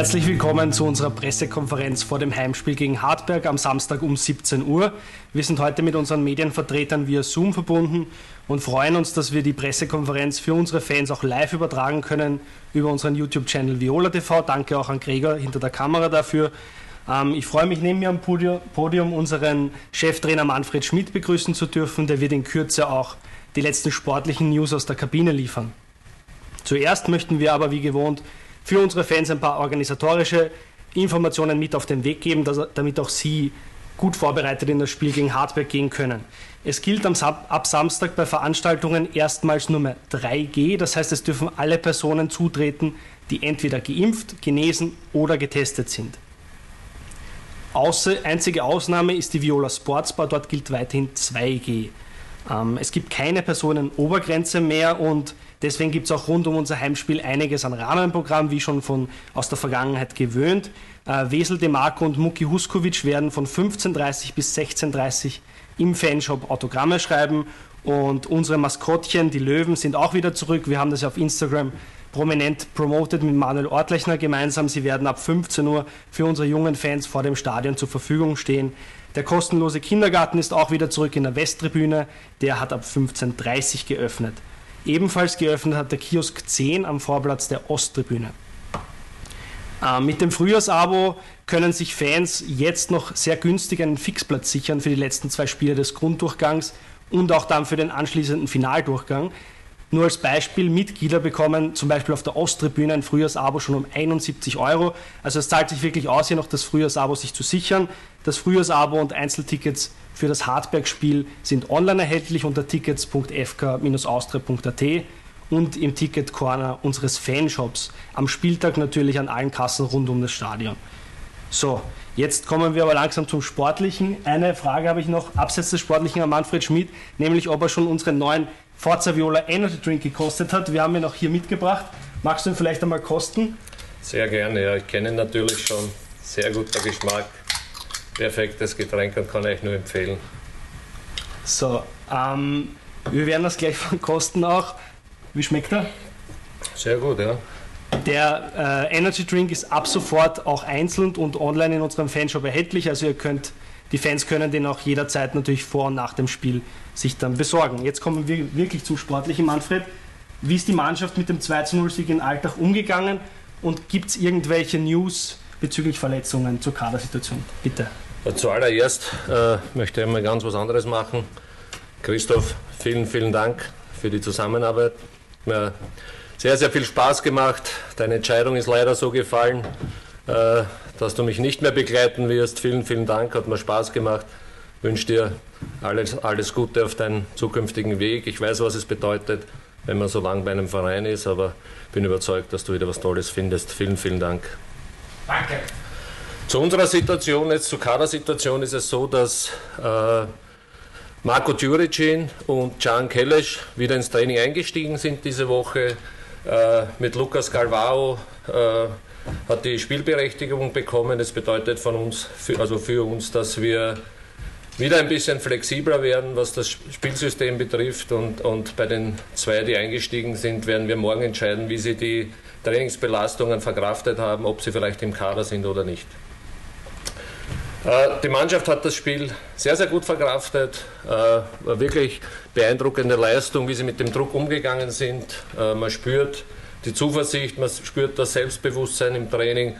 Herzlich willkommen zu unserer Pressekonferenz vor dem Heimspiel gegen Hartberg am Samstag um 17 Uhr. Wir sind heute mit unseren Medienvertretern via Zoom verbunden und freuen uns, dass wir die Pressekonferenz für unsere Fans auch live übertragen können über unseren YouTube-Channel Viola TV. Danke auch an Gregor hinter der Kamera dafür. Ähm, ich freue mich, neben mir am Podium unseren Cheftrainer Manfred Schmidt begrüßen zu dürfen. Der wird in Kürze auch die letzten sportlichen News aus der Kabine liefern. Zuerst möchten wir aber wie gewohnt für unsere Fans ein paar organisatorische Informationen mit auf den Weg geben, dass, damit auch sie gut vorbereitet in das Spiel gegen Hardware gehen können. Es gilt am, ab Samstag bei Veranstaltungen erstmals Nummer 3G, das heißt es dürfen alle Personen zutreten, die entweder geimpft, genesen oder getestet sind. Außer, einzige Ausnahme ist die Viola Sportsbar, dort gilt weiterhin 2G. Ähm, es gibt keine Personenobergrenze mehr und Deswegen gibt es auch rund um unser Heimspiel einiges an Rahmenprogramm, wie schon von, aus der Vergangenheit gewöhnt. Äh, Wesel Demarco und Muki Huskovic werden von 15.30 bis 16.30 im Fanshop Autogramme schreiben und unsere Maskottchen, die Löwen, sind auch wieder zurück. Wir haben das ja auf Instagram prominent promoted mit Manuel Ortlechner gemeinsam. Sie werden ab 15 Uhr für unsere jungen Fans vor dem Stadion zur Verfügung stehen. Der kostenlose Kindergarten ist auch wieder zurück in der Westtribüne. Der hat ab 15.30 Uhr geöffnet. Ebenfalls geöffnet hat der Kiosk 10 am Vorplatz der Osttribüne. Äh, mit dem Frühjahrsabo können sich Fans jetzt noch sehr günstig einen Fixplatz sichern für die letzten zwei Spiele des Grunddurchgangs und auch dann für den anschließenden Finaldurchgang. Nur als Beispiel, Mitglieder bekommen zum Beispiel auf der Osttribüne ein Frühjahrsabo schon um 71 Euro. Also es zahlt sich wirklich aus, hier noch das Frühjahrsabo sich zu sichern. Das Frühjahrsabo und Einzeltickets für das Hartberg-Spiel sind online erhältlich unter tickets.fk-austria.at und im Ticket Corner unseres Fanshops. Am Spieltag natürlich an allen Kassen rund um das Stadion. So, jetzt kommen wir aber langsam zum Sportlichen. Eine Frage habe ich noch, abseits des Sportlichen an Manfred Schmidt, nämlich ob er schon unseren neuen Forza Viola Energy Drink gekostet hat. Wir haben ihn auch hier mitgebracht. Magst du ihn vielleicht einmal kosten? Sehr gerne, ja. Ich kenne ihn natürlich schon. Sehr guter Geschmack. Perfektes Getränk und kann ich nur empfehlen. So, ähm, wir werden das gleich kosten auch. Wie schmeckt er? Sehr gut, ja. Der äh, Energy Drink ist ab sofort auch einzeln und online in unserem Fanshop erhältlich. Also ihr könnt, die Fans können den auch jederzeit natürlich vor und nach dem Spiel sich dann besorgen. Jetzt kommen wir wirklich zum Sportlichen, Manfred. Wie ist die Mannschaft mit dem 2-0-Sieg in Alltag umgegangen und gibt es irgendwelche News bezüglich Verletzungen zur Kadersituation? Bitte. Zuallererst äh, möchte ich einmal ganz was anderes machen. Christoph, vielen, vielen Dank für die Zusammenarbeit. Mir sehr, sehr viel Spaß gemacht. Deine Entscheidung ist leider so gefallen, äh, dass du mich nicht mehr begleiten wirst. Vielen, vielen Dank, hat mir Spaß gemacht. Ich wünsche dir alles, alles Gute auf deinen zukünftigen Weg. Ich weiß, was es bedeutet, wenn man so lange bei einem Verein ist, aber bin überzeugt, dass du wieder was Tolles findest. Vielen, vielen Dank. Danke. Zu unserer Situation, jetzt zur Kadersituation, ist es so, dass äh, Marco Djuricin und Can Kellesch wieder ins Training eingestiegen sind diese Woche. Äh, mit Lukas Galvao äh, hat die Spielberechtigung bekommen. Das bedeutet von uns, also für uns, dass wir wieder ein bisschen flexibler werden, was das Spielsystem betrifft. Und, und bei den zwei, die eingestiegen sind, werden wir morgen entscheiden, wie sie die Trainingsbelastungen verkraftet haben, ob sie vielleicht im Kader sind oder nicht. Äh, die Mannschaft hat das Spiel sehr, sehr gut verkraftet. War wirklich beeindruckende Leistung, wie sie mit dem Druck umgegangen sind. Äh, man spürt die Zuversicht, man spürt das Selbstbewusstsein im Training.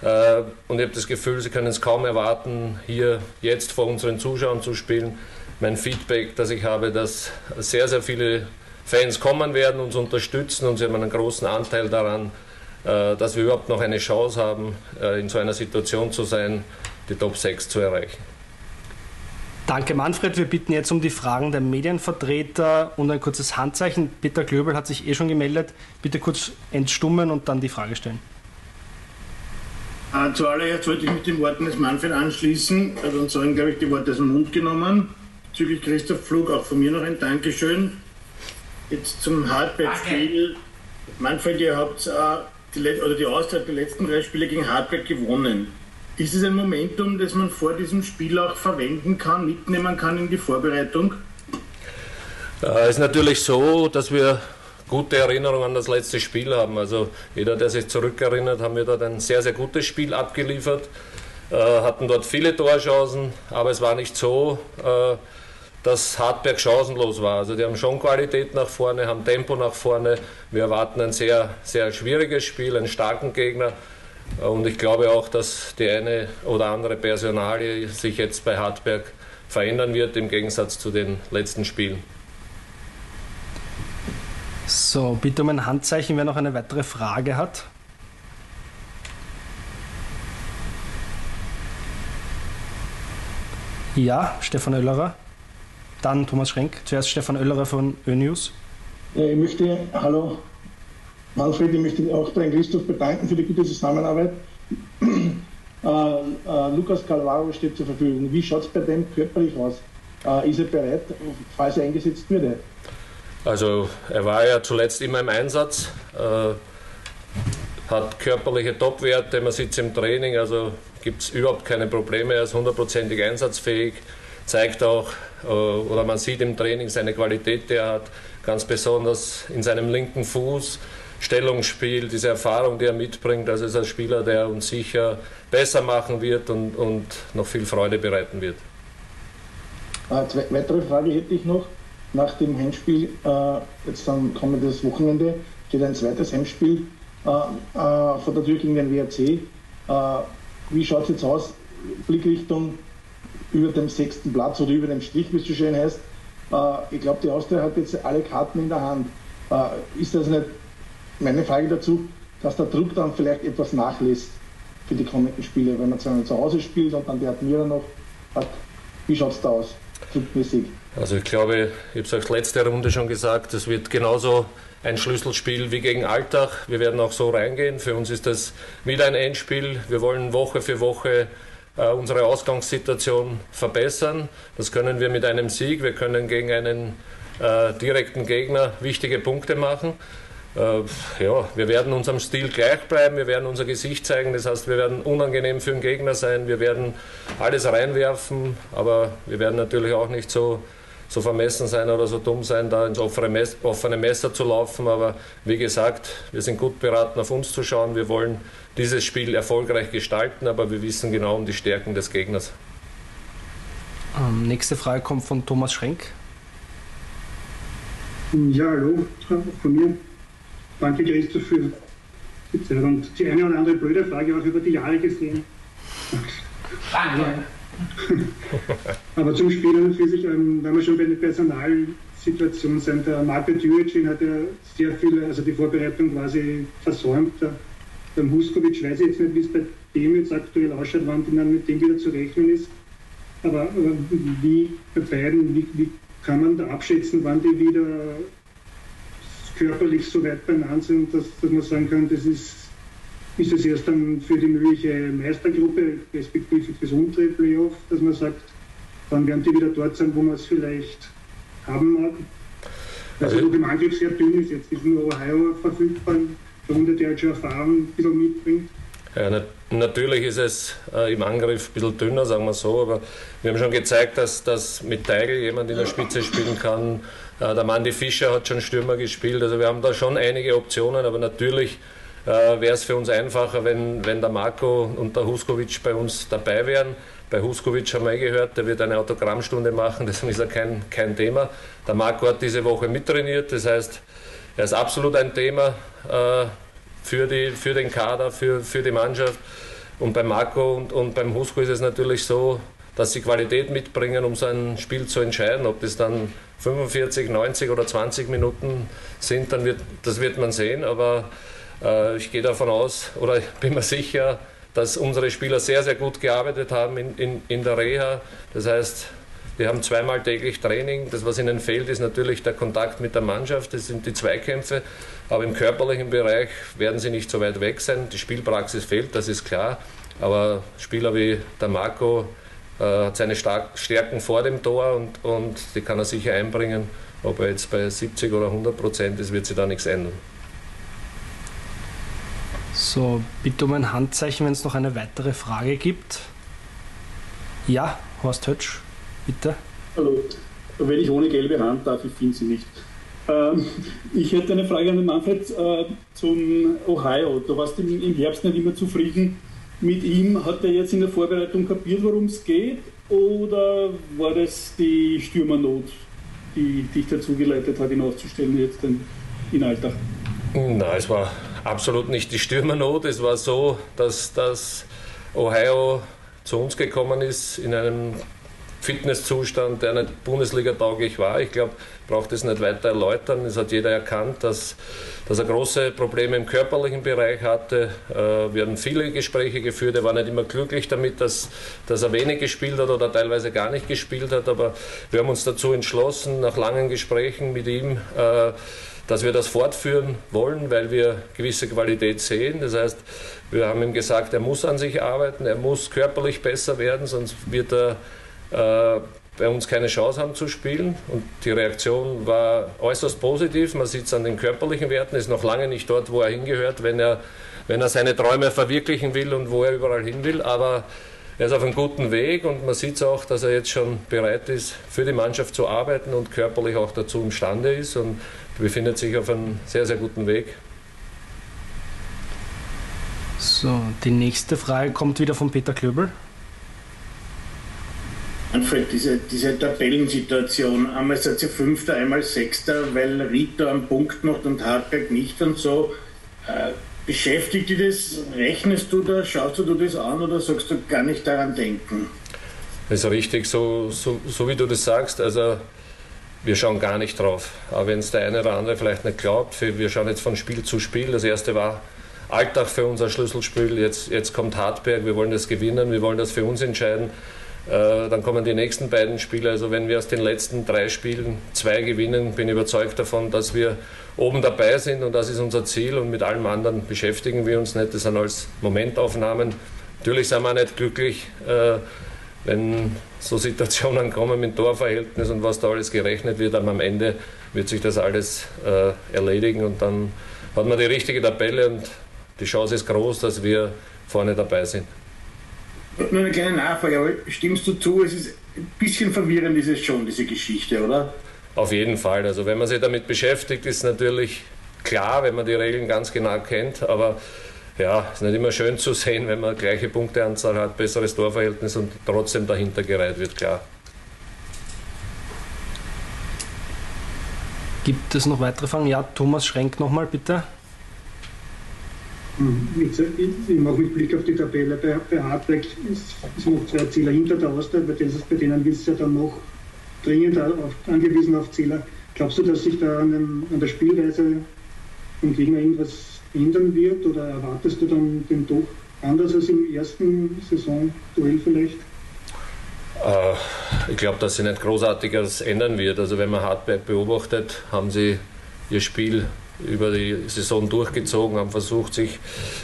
Äh, und ich habe das Gefühl, sie können es kaum erwarten, hier jetzt vor unseren Zuschauern zu spielen. Mein Feedback, das ich habe, dass sehr, sehr viele Fans kommen werden, uns unterstützen und sie haben einen großen Anteil daran, dass wir überhaupt noch eine Chance haben, in so einer Situation zu sein die Top 6 zu erreichen. Danke Manfred. Wir bitten jetzt um die Fragen der Medienvertreter und ein kurzes Handzeichen. Peter Klöbel hat sich eh schon gemeldet. Bitte kurz entstummen und dann die Frage stellen. Äh, zuallererst wollte ich mit den Worten des Manfred anschließen. Er hat uns sagen, glaube ich, die Worte aus dem Mund genommen. Bezüglich Christoph Flug auch von mir noch ein Dankeschön. Jetzt zum Hardback-Spiel. Manfred, ihr habt äh, die, oder die Auszeit der letzten drei Spiele gegen Hardback gewonnen. Ist es ein Momentum, das man vor diesem Spiel auch verwenden kann, mitnehmen kann in die Vorbereitung? Es ist natürlich so, dass wir gute Erinnerung an das letzte Spiel haben. Also jeder, der sich zurückerinnert, haben wir dort ein sehr, sehr gutes Spiel abgeliefert, äh, hatten dort viele Torchancen, aber es war nicht so, äh, dass Hartberg chancenlos war. Also die haben schon Qualität nach vorne, haben Tempo nach vorne. Wir erwarten ein sehr, sehr schwieriges Spiel, einen starken Gegner. Und ich glaube auch, dass die eine oder andere Personalie sich jetzt bei Hartberg verändern wird im Gegensatz zu den letzten Spielen. So, bitte um ein Handzeichen, wer noch eine weitere Frage hat. Ja, Stefan Oellerer. Dann Thomas Schrenk. Zuerst Stefan Oellerer von ÖNews. Ja, ich möchte, hallo Manfred, ich möchte auch bei Christoph bedanken für die gute Zusammenarbeit. Äh, äh, Lukas Calvaro steht zur Verfügung. Wie schaut es bei dem körperlich aus? Äh, ist er bereit, falls er eingesetzt würde? Also er war ja zuletzt immer im Einsatz, äh, hat körperliche Topwerte, man sitzt im Training, also gibt es überhaupt keine Probleme, er ist hundertprozentig einsatzfähig, zeigt auch, äh, oder man sieht im Training seine Qualität, die er hat, ganz besonders in seinem linken Fuß. Stellungsspiel, diese Erfahrung, die er mitbringt, also ist ein Spieler, der uns sicher besser machen wird und, und noch viel Freude bereiten wird. Eine äh, weitere Frage hätte ich noch. Nach dem Heimspiel, äh, jetzt dann kommendes Wochenende, steht ein zweites Heimspiel äh, äh, von der Tür gegen den WRC. Äh, wie schaut es jetzt aus? Blickrichtung über dem sechsten Platz oder über dem Strich, wie es so schön heißt. Äh, ich glaube, die Austria hat jetzt alle Karten in der Hand. ist das nicht meine Frage dazu, dass der Druck dann vielleicht etwas nachlässt für die kommenden Spiele, wenn man zu Hause spielt und dann die Admira noch hat. Wie schaut es da aus, druckmäßig? Also ich glaube, ich habe es euch letzte Runde schon gesagt, es wird genauso ein Schlüsselspiel wie gegen Alltag. Wir werden auch so reingehen. Für uns ist das wieder ein Endspiel. Wir wollen Woche für Woche äh, unsere Ausgangssituation verbessern. Das können wir mit einem Sieg. Wir können gegen einen äh, direkten Gegner wichtige Punkte machen. Äh, ja, wir werden unserem Stil gleich bleiben, wir werden unser Gesicht zeigen, das heißt, wir werden unangenehm für den Gegner sein, wir werden alles reinwerfen, aber wir werden natürlich auch nicht so, so vermessen sein oder so dumm sein, da ins offene, Messer, offene Messer zu laufen. Aber wie gesagt, wir sind gut beraten, auf uns zu schauen. Wir wollen dieses Spiel erfolgreich gestalten, aber wir wissen genau um die Stärken des Gegners. Ähm, nächste Frage kommt von Thomas Schrenk. Ja, hallo, von mir. Danke, Christoph, für die Zeit und die eine oder andere blöde Frage auch über die Jahre gesehen. Aber zum Spiel an und für sich, ähm, wenn wir schon bei der Personalsituation sind, der Marco Djuricin hat ja sehr viel, also die Vorbereitung quasi versäumt. Der, beim Huskovic weiß ich jetzt nicht, wie es bei dem jetzt aktuell ausschaut, wann dann mit dem wieder zu rechnen ist. Aber, aber wie bei beiden, wie, wie kann man da abschätzen, wann die wieder körperlich so weit beieinander sind, dass, dass man sagen kann, das ist, ist es erst dann für die mögliche Meistergruppe, respektive fürs untere Playoff, dass man sagt, dann werden die wieder dort sein, wo man es vielleicht haben mag. Also, also im Angriff sehr dünn ist, jetzt ist nur Ohio verfügbar, der Runde, der halt schon Erfahrung ein bisschen mitbringt. Ja, nat natürlich ist es äh, im Angriff ein bisschen dünner, sagen wir so, aber wir haben schon gezeigt, dass, dass mit Teigl jemand in der Spitze spielen kann, äh, der Mandy Fischer hat schon Stürmer gespielt. Also wir haben da schon einige Optionen, aber natürlich äh, wäre es für uns einfacher, wenn, wenn der Marco und der Huskovic bei uns dabei wären. Bei Huskovic haben wir eh gehört, der wird eine Autogrammstunde machen, das ist ja kein, kein Thema. Der Marco hat diese Woche mittrainiert, das heißt, er ist absolut ein Thema äh, für, die, für den Kader, für, für die Mannschaft. Und bei Marco und, und beim Husko ist es natürlich so, dass sie Qualität mitbringen, um so ein Spiel zu entscheiden. Ob das dann 45, 90 oder 20 Minuten sind, dann wird, das wird man sehen. Aber äh, ich gehe davon aus oder bin mir sicher, dass unsere Spieler sehr, sehr gut gearbeitet haben in, in, in der Reha. Das heißt, wir haben zweimal täglich Training. Das, was ihnen fehlt, ist natürlich der Kontakt mit der Mannschaft. Das sind die Zweikämpfe. Aber im körperlichen Bereich werden sie nicht so weit weg sein. Die Spielpraxis fehlt, das ist klar. Aber Spieler wie der Marco, äh, hat seine Stärken vor dem Tor und, und die kann er sicher einbringen. Ob er jetzt bei 70 oder 100 Prozent ist, wird sich da nichts ändern. So, bitte um ein Handzeichen, wenn es noch eine weitere Frage gibt. Ja, Horst Hötsch, bitte. Hallo. Wenn ich ohne gelbe Hand darf, ich finde sie nicht. Ähm, ich hätte eine Frage an den Manfred äh, zum Ohio. Du warst im, im Herbst nicht immer zufrieden mit ihm. Hat er jetzt in der Vorbereitung kapiert, worum es geht? Oder war das die Stürmernot, die dich dazu geleitet hat, ihn auszustellen jetzt in, in Alltag? Nein, es war absolut nicht die Stürmernot. Es war so, dass, dass Ohio zu uns gekommen ist in einem Fitnesszustand, der nicht Bundesliga-tauglich war. Ich glaube, braucht es nicht weiter erläutern. Es hat jeder erkannt, dass, dass er große Probleme im körperlichen Bereich hatte. Äh, wir haben viele Gespräche geführt. Er war nicht immer glücklich damit, dass, dass er wenig gespielt hat oder teilweise gar nicht gespielt hat. Aber wir haben uns dazu entschlossen, nach langen Gesprächen mit ihm, äh, dass wir das fortführen wollen, weil wir gewisse Qualität sehen. Das heißt, wir haben ihm gesagt, er muss an sich arbeiten, er muss körperlich besser werden, sonst wird er äh, bei uns keine Chance haben zu spielen. Und die Reaktion war äußerst positiv. Man sieht es an den körperlichen Werten, ist noch lange nicht dort, wo er hingehört, wenn er, wenn er seine Träume verwirklichen will und wo er überall hin will. Aber er ist auf einem guten Weg und man sieht es auch, dass er jetzt schon bereit ist, für die Mannschaft zu arbeiten und körperlich auch dazu imstande ist und befindet sich auf einem sehr, sehr guten Weg. So, die nächste Frage kommt wieder von Peter Klöbel. Manfred, diese, diese Tabellensituation, einmal seid ihr Fünfter, einmal Sechster, weil Rito am Punkt macht und Hartberg nicht und so. Äh, beschäftigt dich das? Rechnest du da, schaust du das an oder sagst du gar nicht daran denken? Das ist richtig, so, so, so wie du das sagst. Also wir schauen gar nicht drauf. Aber wenn es der eine oder andere vielleicht nicht glaubt, wir schauen jetzt von Spiel zu Spiel. Das erste war Alltag für unser Schlüsselspiel. Jetzt, jetzt kommt Hartberg, wir wollen das gewinnen, wir wollen das für uns entscheiden. Äh, dann kommen die nächsten beiden Spiele. Also wenn wir aus den letzten drei Spielen zwei gewinnen, bin ich überzeugt davon, dass wir oben dabei sind und das ist unser Ziel und mit allem anderen beschäftigen wir uns nicht. Das sind alles Momentaufnahmen. Natürlich sind wir nicht glücklich, äh, wenn so Situationen kommen mit Torverhältnis und was da alles gerechnet wird, aber am Ende wird sich das alles äh, erledigen und dann hat man die richtige Tabelle und die Chance ist groß, dass wir vorne dabei sind. Nur eine kleine Nachfrage, aber stimmst du zu, es ist ein bisschen verwirrend ist es schon, diese Geschichte, oder? Auf jeden Fall. Also wenn man sich damit beschäftigt, ist natürlich klar, wenn man die Regeln ganz genau kennt, aber ja, es ist nicht immer schön zu sehen, wenn man gleiche Punkteanzahl hat, besseres Torverhältnis und trotzdem dahinter gereiht wird, klar. Gibt es noch weitere Fragen? Ja, Thomas Schrenk nochmal bitte. Ich mache mit Blick auf die Tabelle bei, bei Hartberg, ist, ist noch zwei Zähler hinter der Austria, bei denen, bei denen ist es ja dann noch dringend auf, angewiesen auf Zähler. Glaubst du, dass sich da an, dem, an der Spielweise vom Gegner irgendwas ändern wird oder erwartest du dann den doch anders als im ersten Saisonduell vielleicht? Äh, ich glaube, dass sich nicht großartiges ändern wird. Also wenn man Hartberg beobachtet, haben sie ihr Spiel über die Saison durchgezogen, haben versucht, sich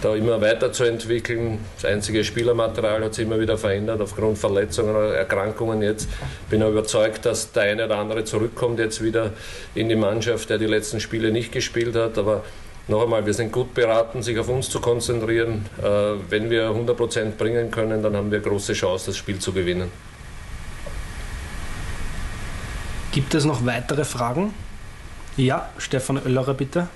da immer weiterzuentwickeln. Das einzige Spielermaterial hat sich immer wieder verändert aufgrund Verletzungen oder Erkrankungen jetzt. Bin auch überzeugt, dass der eine oder andere zurückkommt jetzt wieder in die Mannschaft, der die letzten Spiele nicht gespielt hat. Aber noch einmal, wir sind gut beraten, sich auf uns zu konzentrieren. Äh, wenn wir 100% bringen können, dann haben wir große Chance, das Spiel zu gewinnen. Gibt es noch weitere Fragen? Ja, Stefan Oellerer, bitte.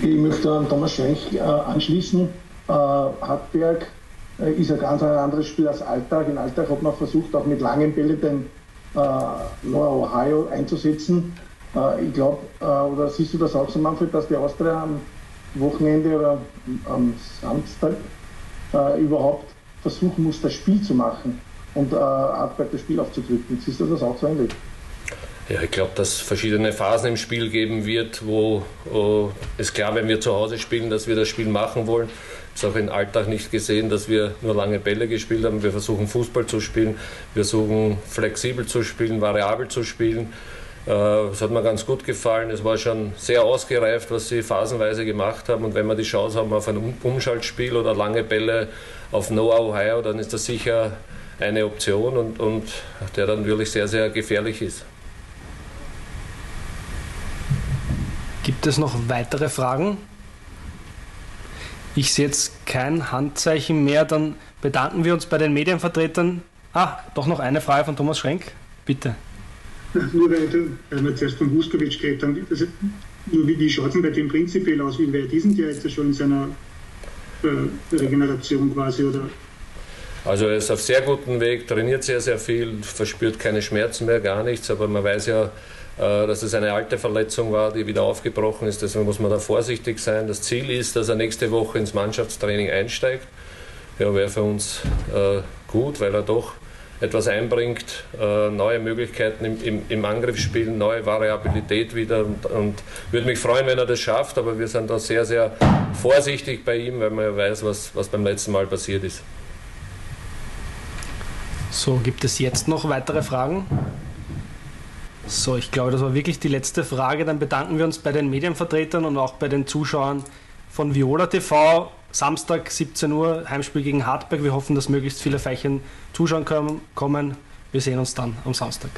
Ich möchte an Thomas Schrenk äh, anschließen. Äh, Hartberg äh, ist ein ganz anderes Spiel als Alltag. In Alltag hat man versucht, auch mit langen Bällen den Lower Ohio einzusetzen. Ich glaube, oder siehst du das auch so, Manfred, dass die Austria am Wochenende oder am Samstag überhaupt versuchen muss, das Spiel zu machen und Hartberg das Spiel aufzudrücken? Siehst du das auch so ähnlich? Ja, ich glaube, dass es verschiedene Phasen im Spiel geben wird, wo oh, ist klar, wenn wir zu Hause spielen, dass wir das Spiel machen wollen. Es ist auch im Alltag nicht gesehen, dass wir nur lange Bälle gespielt haben. Wir versuchen Fußball zu spielen, wir versuchen flexibel zu spielen, variabel zu spielen. Es äh, hat mir ganz gut gefallen. Es war schon sehr ausgereift, was sie phasenweise gemacht haben. Und wenn wir die Chance haben auf ein Umschaltspiel oder lange Bälle auf Noah Ohio, dann ist das sicher eine Option und, und der dann wirklich sehr, sehr gefährlich ist. Gibt es noch weitere Fragen? Ich sehe jetzt kein Handzeichen mehr, dann bedanken wir uns bei den Medienvertretern. Ah, doch noch eine Frage von Thomas Schrenk, bitte. Nur weil, weil wir zuerst von Vuskovic geredet haben, also, nur wie, wie schaut es denn bei dem prinzipiell aus? Wie weit ist denn der jetzt schon in seiner äh, Regeneration quasi? Oder? Also er ist auf sehr gutem Weg, trainiert sehr, sehr viel, verspürt keine Schmerzen mehr, gar nichts, aber man weiß ja, dass es eine alte Verletzung war, die wieder aufgebrochen ist. Deswegen muss man da vorsichtig sein. Das Ziel ist, dass er nächste Woche ins Mannschaftstraining einsteigt. Ja, wäre für uns äh, gut, weil er doch etwas einbringt, äh, neue Möglichkeiten im, im, im Angriffsspiel, neue Variabilität wieder und, und würde mich freuen, wenn er das schafft, aber wir sind da sehr, sehr vorsichtig bei ihm, weil man ja weiß, was, was beim letzten Mal passiert ist. So, gibt es jetzt noch weitere Fragen? So, ich glaube, das war wirklich die letzte Frage. Dann bedanken wir uns bei den Medienvertretern und auch bei den Zuschauern von Viola TV. Samstag 17 Uhr, Heimspiel gegen Hartberg. Wir hoffen, dass möglichst viele Feichen zuschauen können, kommen. Wir sehen uns dann am Samstag.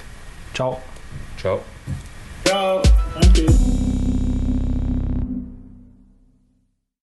Ciao. Ciao. Ciao. Danke.